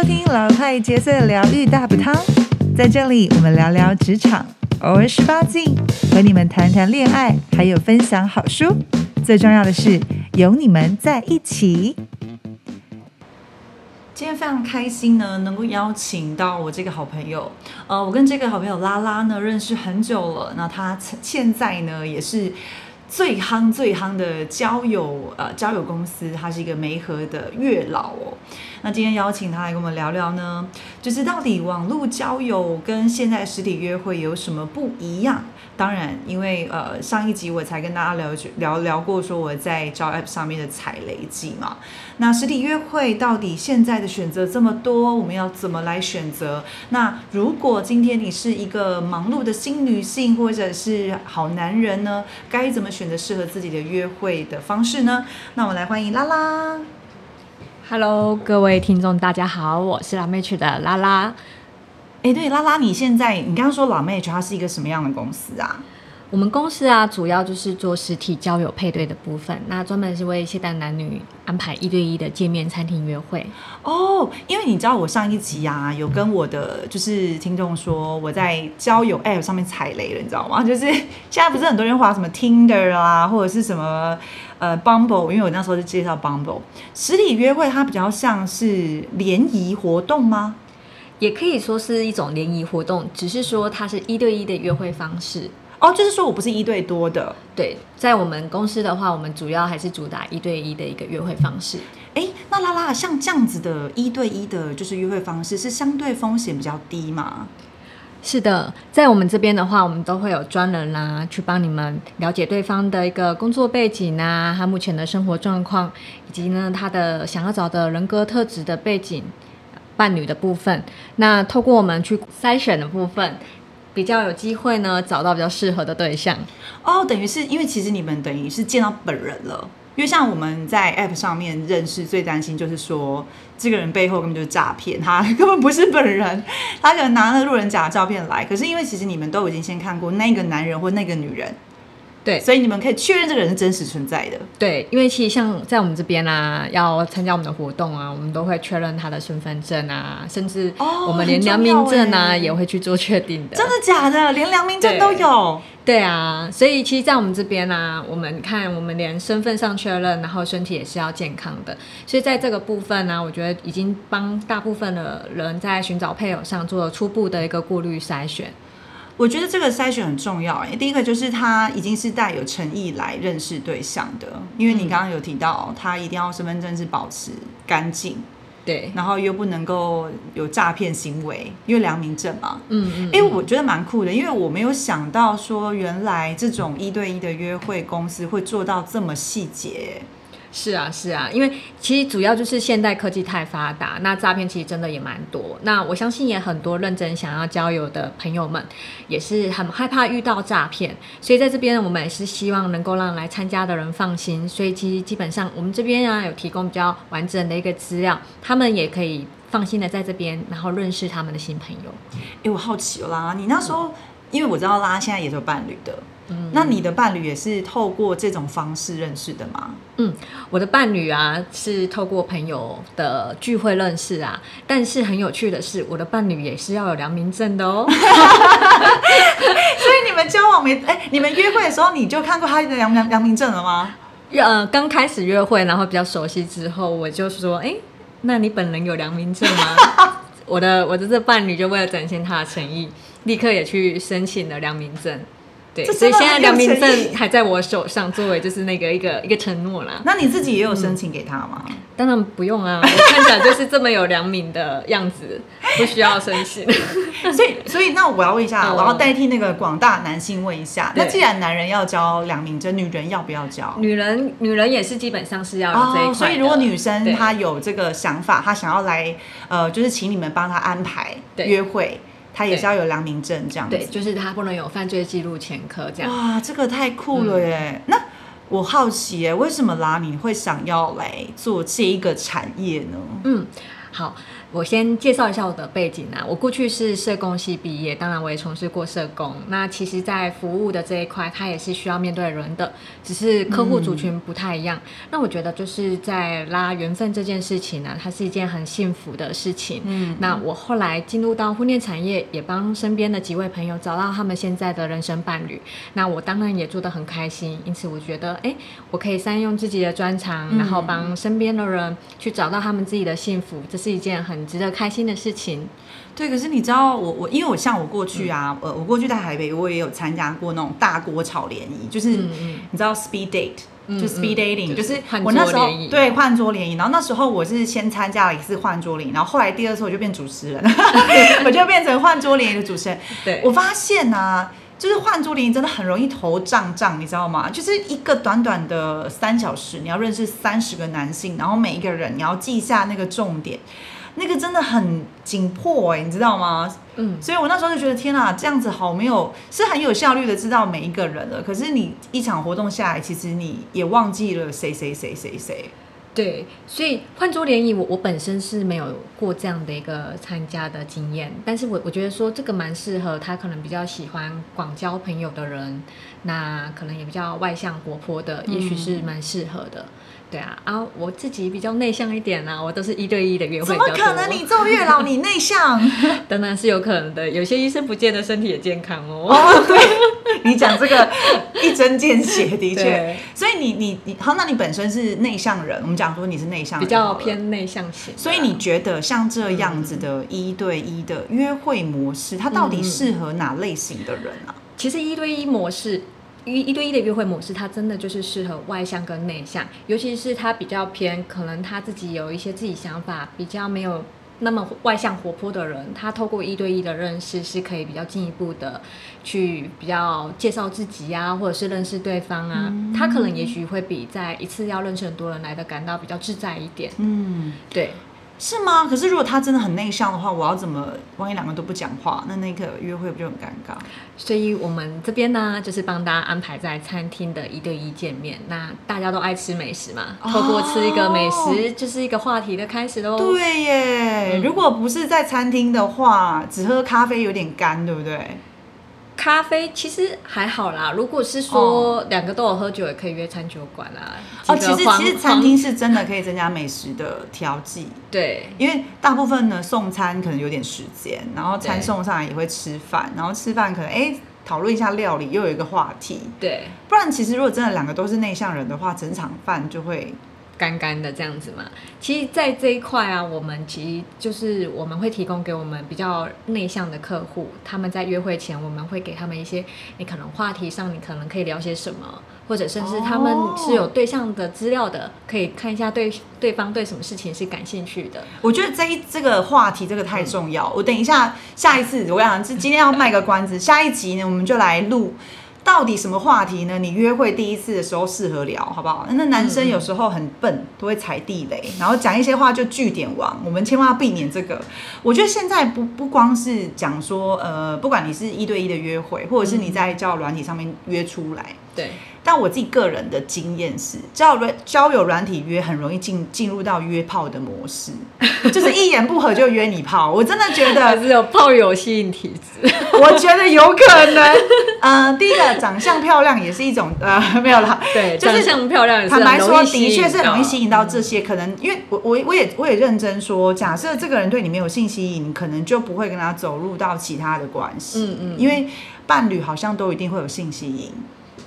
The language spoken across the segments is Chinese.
收听老派角色疗愈大补汤，在这里我们聊聊职场，偶尔十八禁，和你们谈谈恋爱，还有分享好书。最重要的是有你们在一起。今天非常开心呢，能够邀请到我这个好朋友。呃，我跟这个好朋友拉拉呢认识很久了，那他现在呢也是。最夯最夯的交友呃交友公司，它是一个梅河的月老哦。那今天邀请他来跟我们聊聊呢，就是到底网络交友跟现在实体约会有什么不一样？当然，因为呃上一集我才跟大家聊聊聊过说我在招 App 上面的踩雷记嘛。那实体约会到底现在的选择这么多，我们要怎么来选择？那如果今天你是一个忙碌的新女性或者是好男人呢，该怎么选择适合自己的约会的方式呢？那我们来欢迎拉拉。Hello，各位听众，大家好，我是拉妹曲的拉拉。哎，对，拉拉，你现在你刚刚说老妹，它是一个什么样的公司啊？我们公司啊，主要就是做实体交友配对的部分，那专门是为现代男女安排一对一的见面餐厅约会。哦，因为你知道我上一集啊，有跟我的就是听众说，我在交友 App 上面踩雷了，你知道吗？就是现在不是很多人划什么 Tinder 啊，或者是什么呃 Bumble，因为我那时候就介绍 Bumble 实体约会，它比较像是联谊活动吗？也可以说是一种联谊活动，只是说它是一对一的约会方式哦，就是说我不是一对多的。对，在我们公司的话，我们主要还是主打一对一的一个约会方式。哎，那拉拉像这样子的一对一的，就是约会方式，是相对风险比较低吗？是的，在我们这边的话，我们都会有专人啦，去帮你们了解对方的一个工作背景啊，他目前的生活状况，以及呢他的想要找的人格特质的背景。伴侣的部分，那透过我们去筛选的部分，比较有机会呢找到比较适合的对象。哦，等于是因为其实你们等于是见到本人了，因为像我们在 App 上面认识，最担心就是说这个人背后根本就是诈骗，他根本不是本人，他可能拿了路人甲的照片来。可是因为其实你们都已经先看过那个男人或那个女人。对，所以你们可以确认这个人是真实存在的。对，因为其实像在我们这边啊，要参加我们的活动啊，我们都会确认他的身份证啊，甚至我们连良民证啊也会去做确定的。真的假的？连良民证都有？对啊，所以其实，在我们这边呢，我们看我们连身份上确认，然后身体也是要健康的。所以在这个部分呢，我觉得已经帮大部分的人在寻找配偶上做了初步的一个过滤筛选。我觉得这个筛选很重要哎，第一个就是他已经是带有诚意来认识对象的，因为你刚刚有提到他一定要身份证是保持干净，对，然后又不能够有诈骗行为，因为良民证嘛，嗯嗯，因为我觉得蛮酷的，因为我没有想到说原来这种一对一的约会公司会做到这么细节。是啊，是啊，因为其实主要就是现代科技太发达，那诈骗其实真的也蛮多。那我相信也很多认真想要交友的朋友们，也是很害怕遇到诈骗。所以在这边，我们也是希望能够让来参加的人放心。所以其实基本上，我们这边啊有提供比较完整的一个资料，他们也可以放心的在这边，然后认识他们的新朋友。哎，我好奇啦，你那时候，因为我知道拉现在也是有伴侣的。那你的伴侣也是透过这种方式认识的吗？嗯，我的伴侣啊是透过朋友的聚会认识啊，但是很有趣的是，我的伴侣也是要有良民证的哦。所以你们交往没？哎，你们约会的时候你就看过他的良良良民证了吗？呃，刚开始约会，然后比较熟悉之后，我就说，哎，那你本人有良民证吗？我的我的这伴侣就为了展现他的诚意，立刻也去申请了良民证。对，所以现在良民证还在我手上，作为就是那个一个一个承诺啦。那你自己也有申请给他吗？当然不用啊，我看起来就是这么有良民的样子，不需要申请。所以，所以那我要问一下，我要代替那个广大男性问一下，那既然男人要交良民证，女人要不要交？女人，女人也是基本上是要有这一块。所以，如果女生她有这个想法，她想要来呃，就是请你们帮她安排约会。他也是要有良民证这样子，对，就是他不能有犯罪记录前科这样。哇，这个太酷了耶！那我好奇耶，为什么拉你会想要来做这一个产业呢？嗯，好，我先介绍一下我的背景啊。我过去是社工系毕业，当然我也从事过社工。那其实，在服务的这一块，它也是需要面对人的，只是客户族群不太一样。那我觉得就是在拉缘分这件事情呢，它是一件很幸福的事情。嗯，那我后来进入到婚恋产业，也帮身边的几位朋友找到他们现在的人生伴侣。那我当然也做得很开心，因此我觉得，哎，我可以善用自己的专长，然后帮身边的人去找到他们自己的幸福。这是一件很值得开心的事情，对。可是你知道，我我因为我像我过去啊，呃，我过去在台北，我也有参加过那种大锅炒联谊，就是你知道 speed date，就 speed dating，就是我那时候对换桌联谊。然后那时候我是先参加了一次换桌联谊，然后后来第二次我就变主持人，我就变成换桌联谊的主持人。对，我发现呢，就是换桌联谊真的很容易头胀胀，你知道吗？就是一个短短的三小时，你要认识三十个男性，然后每一个人你要记下那个重点。那个真的很紧迫哎，你知道吗？嗯，所以我那时候就觉得天啊，这样子好没有，是很有效率的知道每一个人了。可是你一场活动下来，其实你也忘记了谁谁谁谁谁。对，所以换桌联谊，我我本身是没有过这样的一个参加的经验，但是我我觉得说这个蛮适合他，可能比较喜欢广交朋友的人，那可能也比较外向活泼的，也许是蛮适合的。对啊，啊，我自己比较内向一点啊，我都是一对一的约会。怎么可能？你做月老，你内向？当然是有可能的。有些医生不见得身体也健康哦。哦，对，你讲这个一针见血，的确。所以你你你，好，那你本身是内向人，我们讲说你是内向，比较偏内向型。所以你觉得像这样子的一对一的约会模式，它到底适合哪类型的人啊？其实一对一模式。一一对一的约会模式，它真的就是适合外向跟内向，尤其是他比较偏，可能他自己有一些自己想法，比较没有那么外向活泼的人，他透过一对一的认识，是可以比较进一步的去比较介绍自己啊，或者是认识对方啊，他可能也许会比在一次要认识很多人来的感到比较自在一点。嗯，对。是吗？可是如果他真的很内向的话，我要怎么？万一两个都不讲话，那那个约会不就很尴尬？所以我们这边呢，就是帮大家安排在餐厅的一对一见面。那大家都爱吃美食嘛，透过吃一个美食，就是一个话题的开始喽。对耶，如果不是在餐厅的话，只喝咖啡有点干，对不对？咖啡其实还好啦，如果是说两个都有喝酒，也可以约餐酒馆啦。哦，其实其实餐厅是真的可以增加美食的调剂。对，因为大部分呢送餐可能有点时间，然后餐送上来也会吃饭，然后吃饭可能哎讨论一下料理，又有一个话题。对，不然其实如果真的两个都是内向人的话，整场饭就会。干干的这样子嘛，其实，在这一块啊，我们其实就是我们会提供给我们比较内向的客户，他们在约会前，我们会给他们一些，你可能话题上，你可能可以聊些什么，或者甚至他们是有对象的资料的，可以看一下对对方对什么事情是感兴趣的。我觉得这一这个话题这个太重要，我等一下下一次我想是今天要卖个关子，下一集呢我们就来录。到底什么话题呢？你约会第一次的时候适合聊，好不好？那男生有时候很笨，都会踩地雷，然后讲一些话就据点王。我们千万要避免这个。我觉得现在不不光是讲说，呃，不管你是一对一的约会，或者是你在交友软体上面约出来，对。但我自己个人的经验是，交友交友软体约很容易进进入到约炮的模式，就是一言不合就约你炮。我真的觉得是有炮友吸引体质，我觉得有可能。嗯，第一个长相漂亮也是一种呃，没有啦，对，就是长相漂亮。坦白说，的确是很容易吸引到这些。可能因为我我我也我也认真说，假设这个人对你没有性吸引，可能就不会跟他走入到其他的关系。嗯嗯，因为伴侣好像都一定会有性吸引。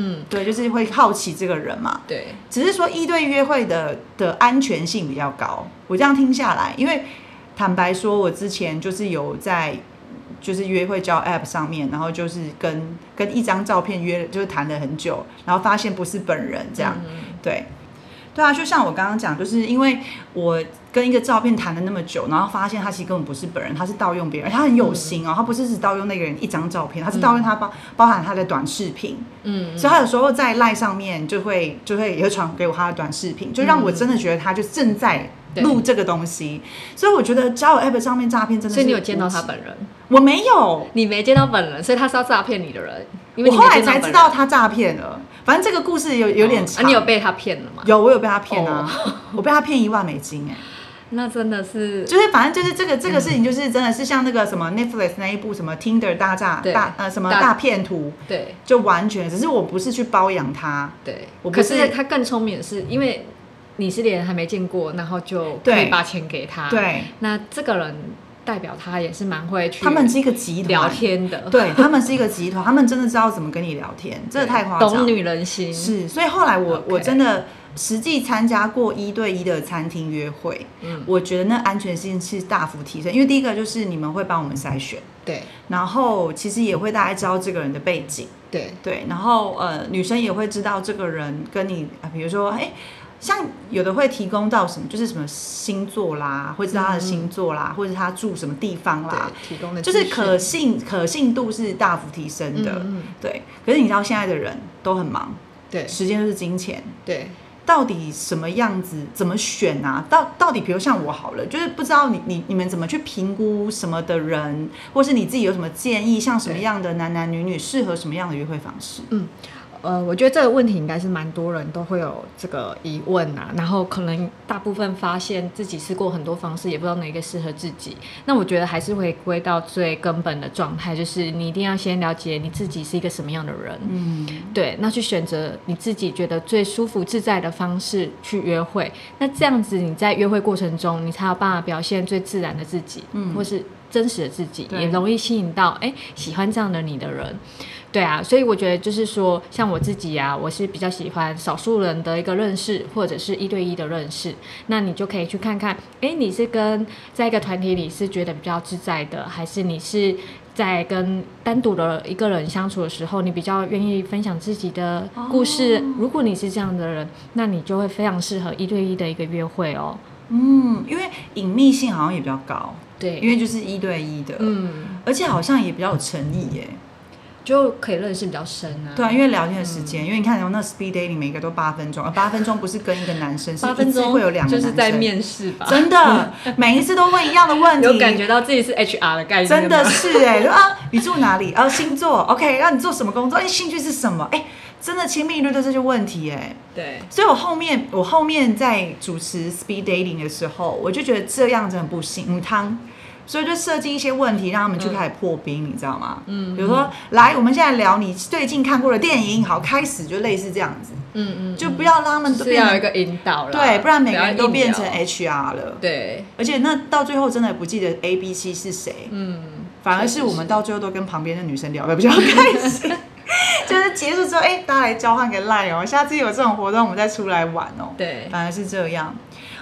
嗯，对，就是会好奇这个人嘛。对，只是说一对约会的的安全性比较高。我这样听下来，因为坦白说，我之前就是有在就是约会交 App 上面，然后就是跟跟一张照片约，就是谈了很久，然后发现不是本人这样。对，对啊，就像我刚刚讲，就是因为我。跟一个照片谈了那么久，然后发现他其实根本不是本人，他是盗用别人，他很有心哦，他不是只盗用那个人一张照片，他是盗用他包包含他的短视频，嗯，所以他有时候在赖上面就会就会也会传给我他的短视频，就让我真的觉得他就正在录这个东西，所以我觉得交友 app 上面诈骗真的，所以你有见到他本人？我没有，你没见到本人，所以他是要诈骗你的人，我后来才知道他诈骗了。反正这个故事有有点长，你有被他骗了吗？有，我有被他骗啊，我被他骗一万美金哎。那真的是就是反正就是这个这个事情，就是真的是像那个什么 Netflix 那一部什么 Tinder 大炸大呃什么大大骗图，对。就完全只是我不是去包养他，对，我可是他更聪明的是，因为你是连还没见过，然后就可以把钱给他。，对。那这个人代表他也是蛮会去他们是一个集团聊，天的，对他们是一个集团，他们真的知道怎么跟你聊天，真的太夸张懂。女人心。是，所以后来我我真的实际参加过一对一的餐厅约会，嗯，我觉得那安全性是大幅提升，因为第一个就是你们会帮我们筛选，对然后其实也会大概知道这个人的背景，对对，然后呃女生也会知道这个人跟你啊，比如说哎。像有的会提供到什么，就是什么星座啦，会知道他的星座啦，或者他住什么地方啦，提供的就是可信可信度是大幅提升的。嗯嗯对，可是你知道现在的人都很忙，对。时间就是金钱，对。到底什么样子怎么选啊？到到底比如像我好了，就是不知道你你你们怎么去评估什么的人，或是你自己有什么建议，像什么对。样的男男女女适合什么样的约会方式？呃，我觉得这个问题应该是蛮多人都会有这个疑问啊，然后可能大部分发现自己试过很多方式，也不知道哪个适合自己。那我觉得还是回归到最根本的状态，就是你一定要先了解你自己是一个什么样的人，嗯，对，那去选择你自己觉得最舒服自在的方式去约会。那这样子你在约会过程中，你才有办法表现最自然的自己，嗯或是真实的自己，也容易吸引到哎喜欢这样的你的人。对啊，所以我觉得就是说，像我自己啊，我是比较喜欢少数人的一个认识，或者是一对一的认识。那你就可以去看看，哎，你是跟在一个团体里是觉得比较自在的，还是你是在跟单独的一个人相处的时候，你比较愿意分享自己的故事？如果你是这样的人，那你就会非常适合一对一的一个约会哦。嗯，因为隐秘性好像也比较高，对，因为就是一对一的，嗯，而且好像也比较有诚意耶。就可以认识比较深啊。对啊，因为聊天的时嗯间，因为你看，那 speed dating 每个都八分钟，而八分钟不是跟一个男生，是八分钟会有两个男生，就是在面试吧，真的，每一次都问一样的问题，有感觉到自己是 HR 的概念吗，真的是哎、就啊，你住哪里？啊，星座，OK，那你做什么工作？哎，兴趣是什么？哎，真的亲密率的这些问题哎、对，所以我后面我后面在主持 speed dating 的时候，我就觉得这样子很不行，嗯汤。所以就设计一些问题，让他们去开始破冰，你知道吗？嗯比如说，来，我们现在聊你最近看过的电影，好，开始就类似这样子，嗯嗯，就不要让他们都是一个引导了，对，不然每个人都变成 HR 了。对，而且那到最后真的不记得 A、B、C 是谁，嗯，反而是我们到最后都跟旁边的女生聊的比较开心。就是结束之后，哎、大家来交换个 line 哦，下次有这种活动我们再出来玩哦。对，反而是这样。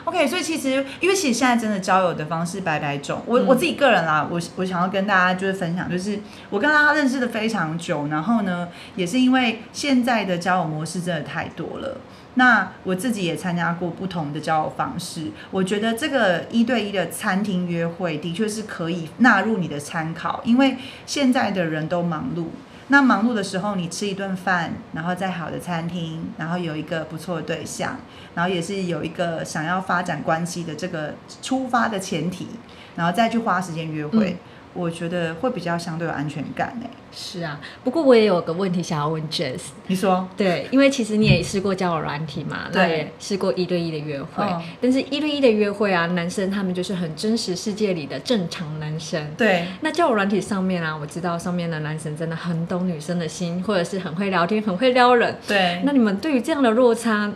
OK，所以其实因为其实现在真的交友的方式百百种，我、嗯我自己个人啦，我我想要跟大家就是分享，就是我跟他认识的非常久，然后呢，也是因为现在的交友模式真的太多了。那我自己也参加过不同的交友方式，我觉得这个一对一的餐厅约会的确是可以纳入你的参考，因为现在的人都忙碌。那忙碌的时候，你吃一顿饭，然后在好的餐厅，然后有一个不错的对象，然后也是有一个想要发展关系的这个出发的前提，然后再去花时间约会，我觉得会比较相对有安全感诶。是啊。不过我也有个问题想要问 Jess，你说？对，因为其实你也试过交友软体嘛，对试过一对一的约会，嗯但是一对一的约会啊，男生他们就是很真实世界里的正常男生。对，那交友软体上面啊，我知道上面的男生真的很懂女生的心，或者是很会聊天、很会撩人。对。那你们对于这样的落差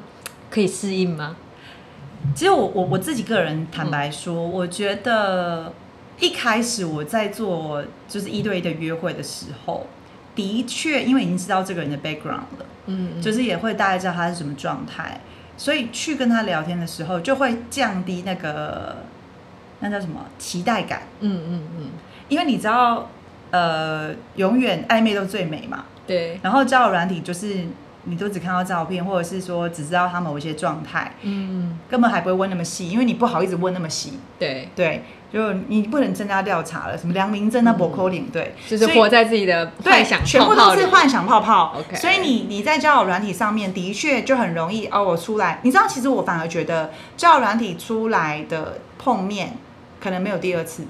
可以适应吗？其实我我我自己个人坦白说，我觉得一开始我在做就是一对一的约会的时候，的确因为已经知道这个人的 background 了。嗯，就是也会大概知道他是什么状态，所以去跟他聊天的时候，就会降低那个那叫什么期待感，嗯嗯嗯，因为你知道，呃，永远暧昧都最美嘛。对，然后交友软体就是你都只看到照片，或者是说只知道他某一些状态，嗯根本还不会问那么细，因为你不好意思问那么细。对，对，就你不能增加调查了，什么良民证啊、博口领，对，所以就是活在自己的对，幻想全部都是幻想泡泡。OK 所以你你在交友软体上面的确就很容易哦，我出来，你知道，其实我反而觉得交友软体出来的碰面可能没有第二次，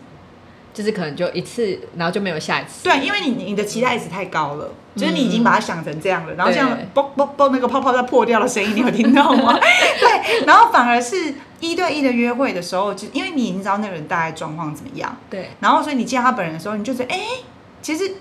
就是可能就一次，然后就没有下一次。对，因为你你的期待值太高了，就是你已经把它想成这样了，然后这样啵啵啵那个泡泡在破掉的声音，你有听到吗？对，然后反而是一对一的约会的时候，就因为你已经知道那个人大概状况怎么样，对，然后所以你见他本人的时候，你就觉得哎，其实。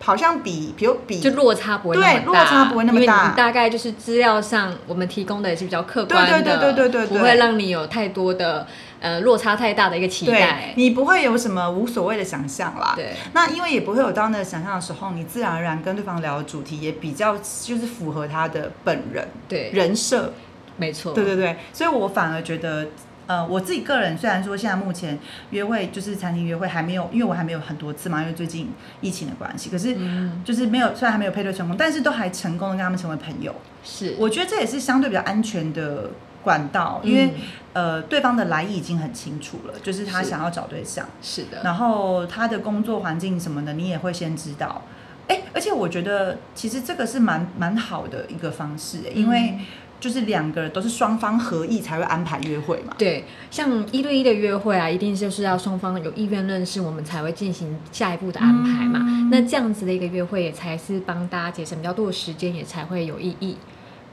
好像比，比如比，就落差不会那么大，落差不会那么大。大概就是资料上我们提供的也是比较客观的，对对对对对，不会让你有太多的呃落差太大的一个期待。你不会有什么无所谓的想象啦。对。那因为也不会有到那个想象的时候，你自然而然跟对方聊的主题也比较就是符合他的本人，对人设，没错。对对对，所以我反而觉得。呃，我自己个人虽然说现在目前约会就是餐厅约会还没有，因为我还没有很多次嘛，因为最近疫情的关系，可是就是没有，虽然还没有配对成功，但是都还成功的跟他们成为朋友。是，我觉得这也是相对比较安全的管道，因为呃，对方的来意已经很清楚了，就是他想要找对象，是的，然后他的工作环境什么的，你也会先知道。哎，而且我觉得其实这个是蛮蛮好的一个方式，因为。就是两个人都是双方合意才会安排约会嘛。对，像一对一的约会啊，一定就是要双方有意愿认识，我们才会进行下一步的安排嘛。那这样子的一个约会，也才是帮大家节省比较多的时间，也才会有意义。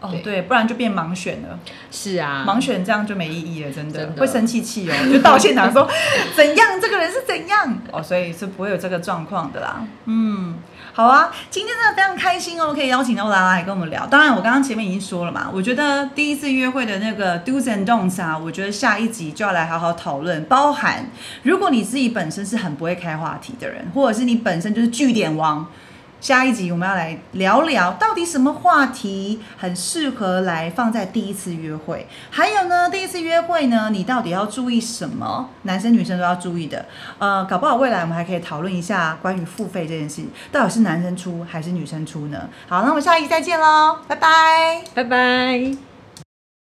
哦，对，不然就变盲选了。是啊，盲选这样就没意义了，真的会生气气哦，就到现场说 怎样，这个人是怎样哦，所以是不会有这个状况的啦。嗯。好啊，今天真的非常开心哦，可以邀请到拉拉来跟我们聊。当然，我刚刚前面已经说了嘛，我觉得第一次约会的那个 do's and don'ts 啊，我觉得下一集就要来好好讨论。包含如果你自己本身是很不会开话题的人，或者是你本身就是据点王。下一集我们要来聊聊，到底什么话题很适合来放在第一次约会？还有呢，第一次约会呢，你到底要注意什么？男生女生都要注意的。呃，搞不好未来我们还可以讨论一下关于付费这件事，到底是男生出还是女生出呢？好，那我们下一集再见喽，拜拜，拜拜。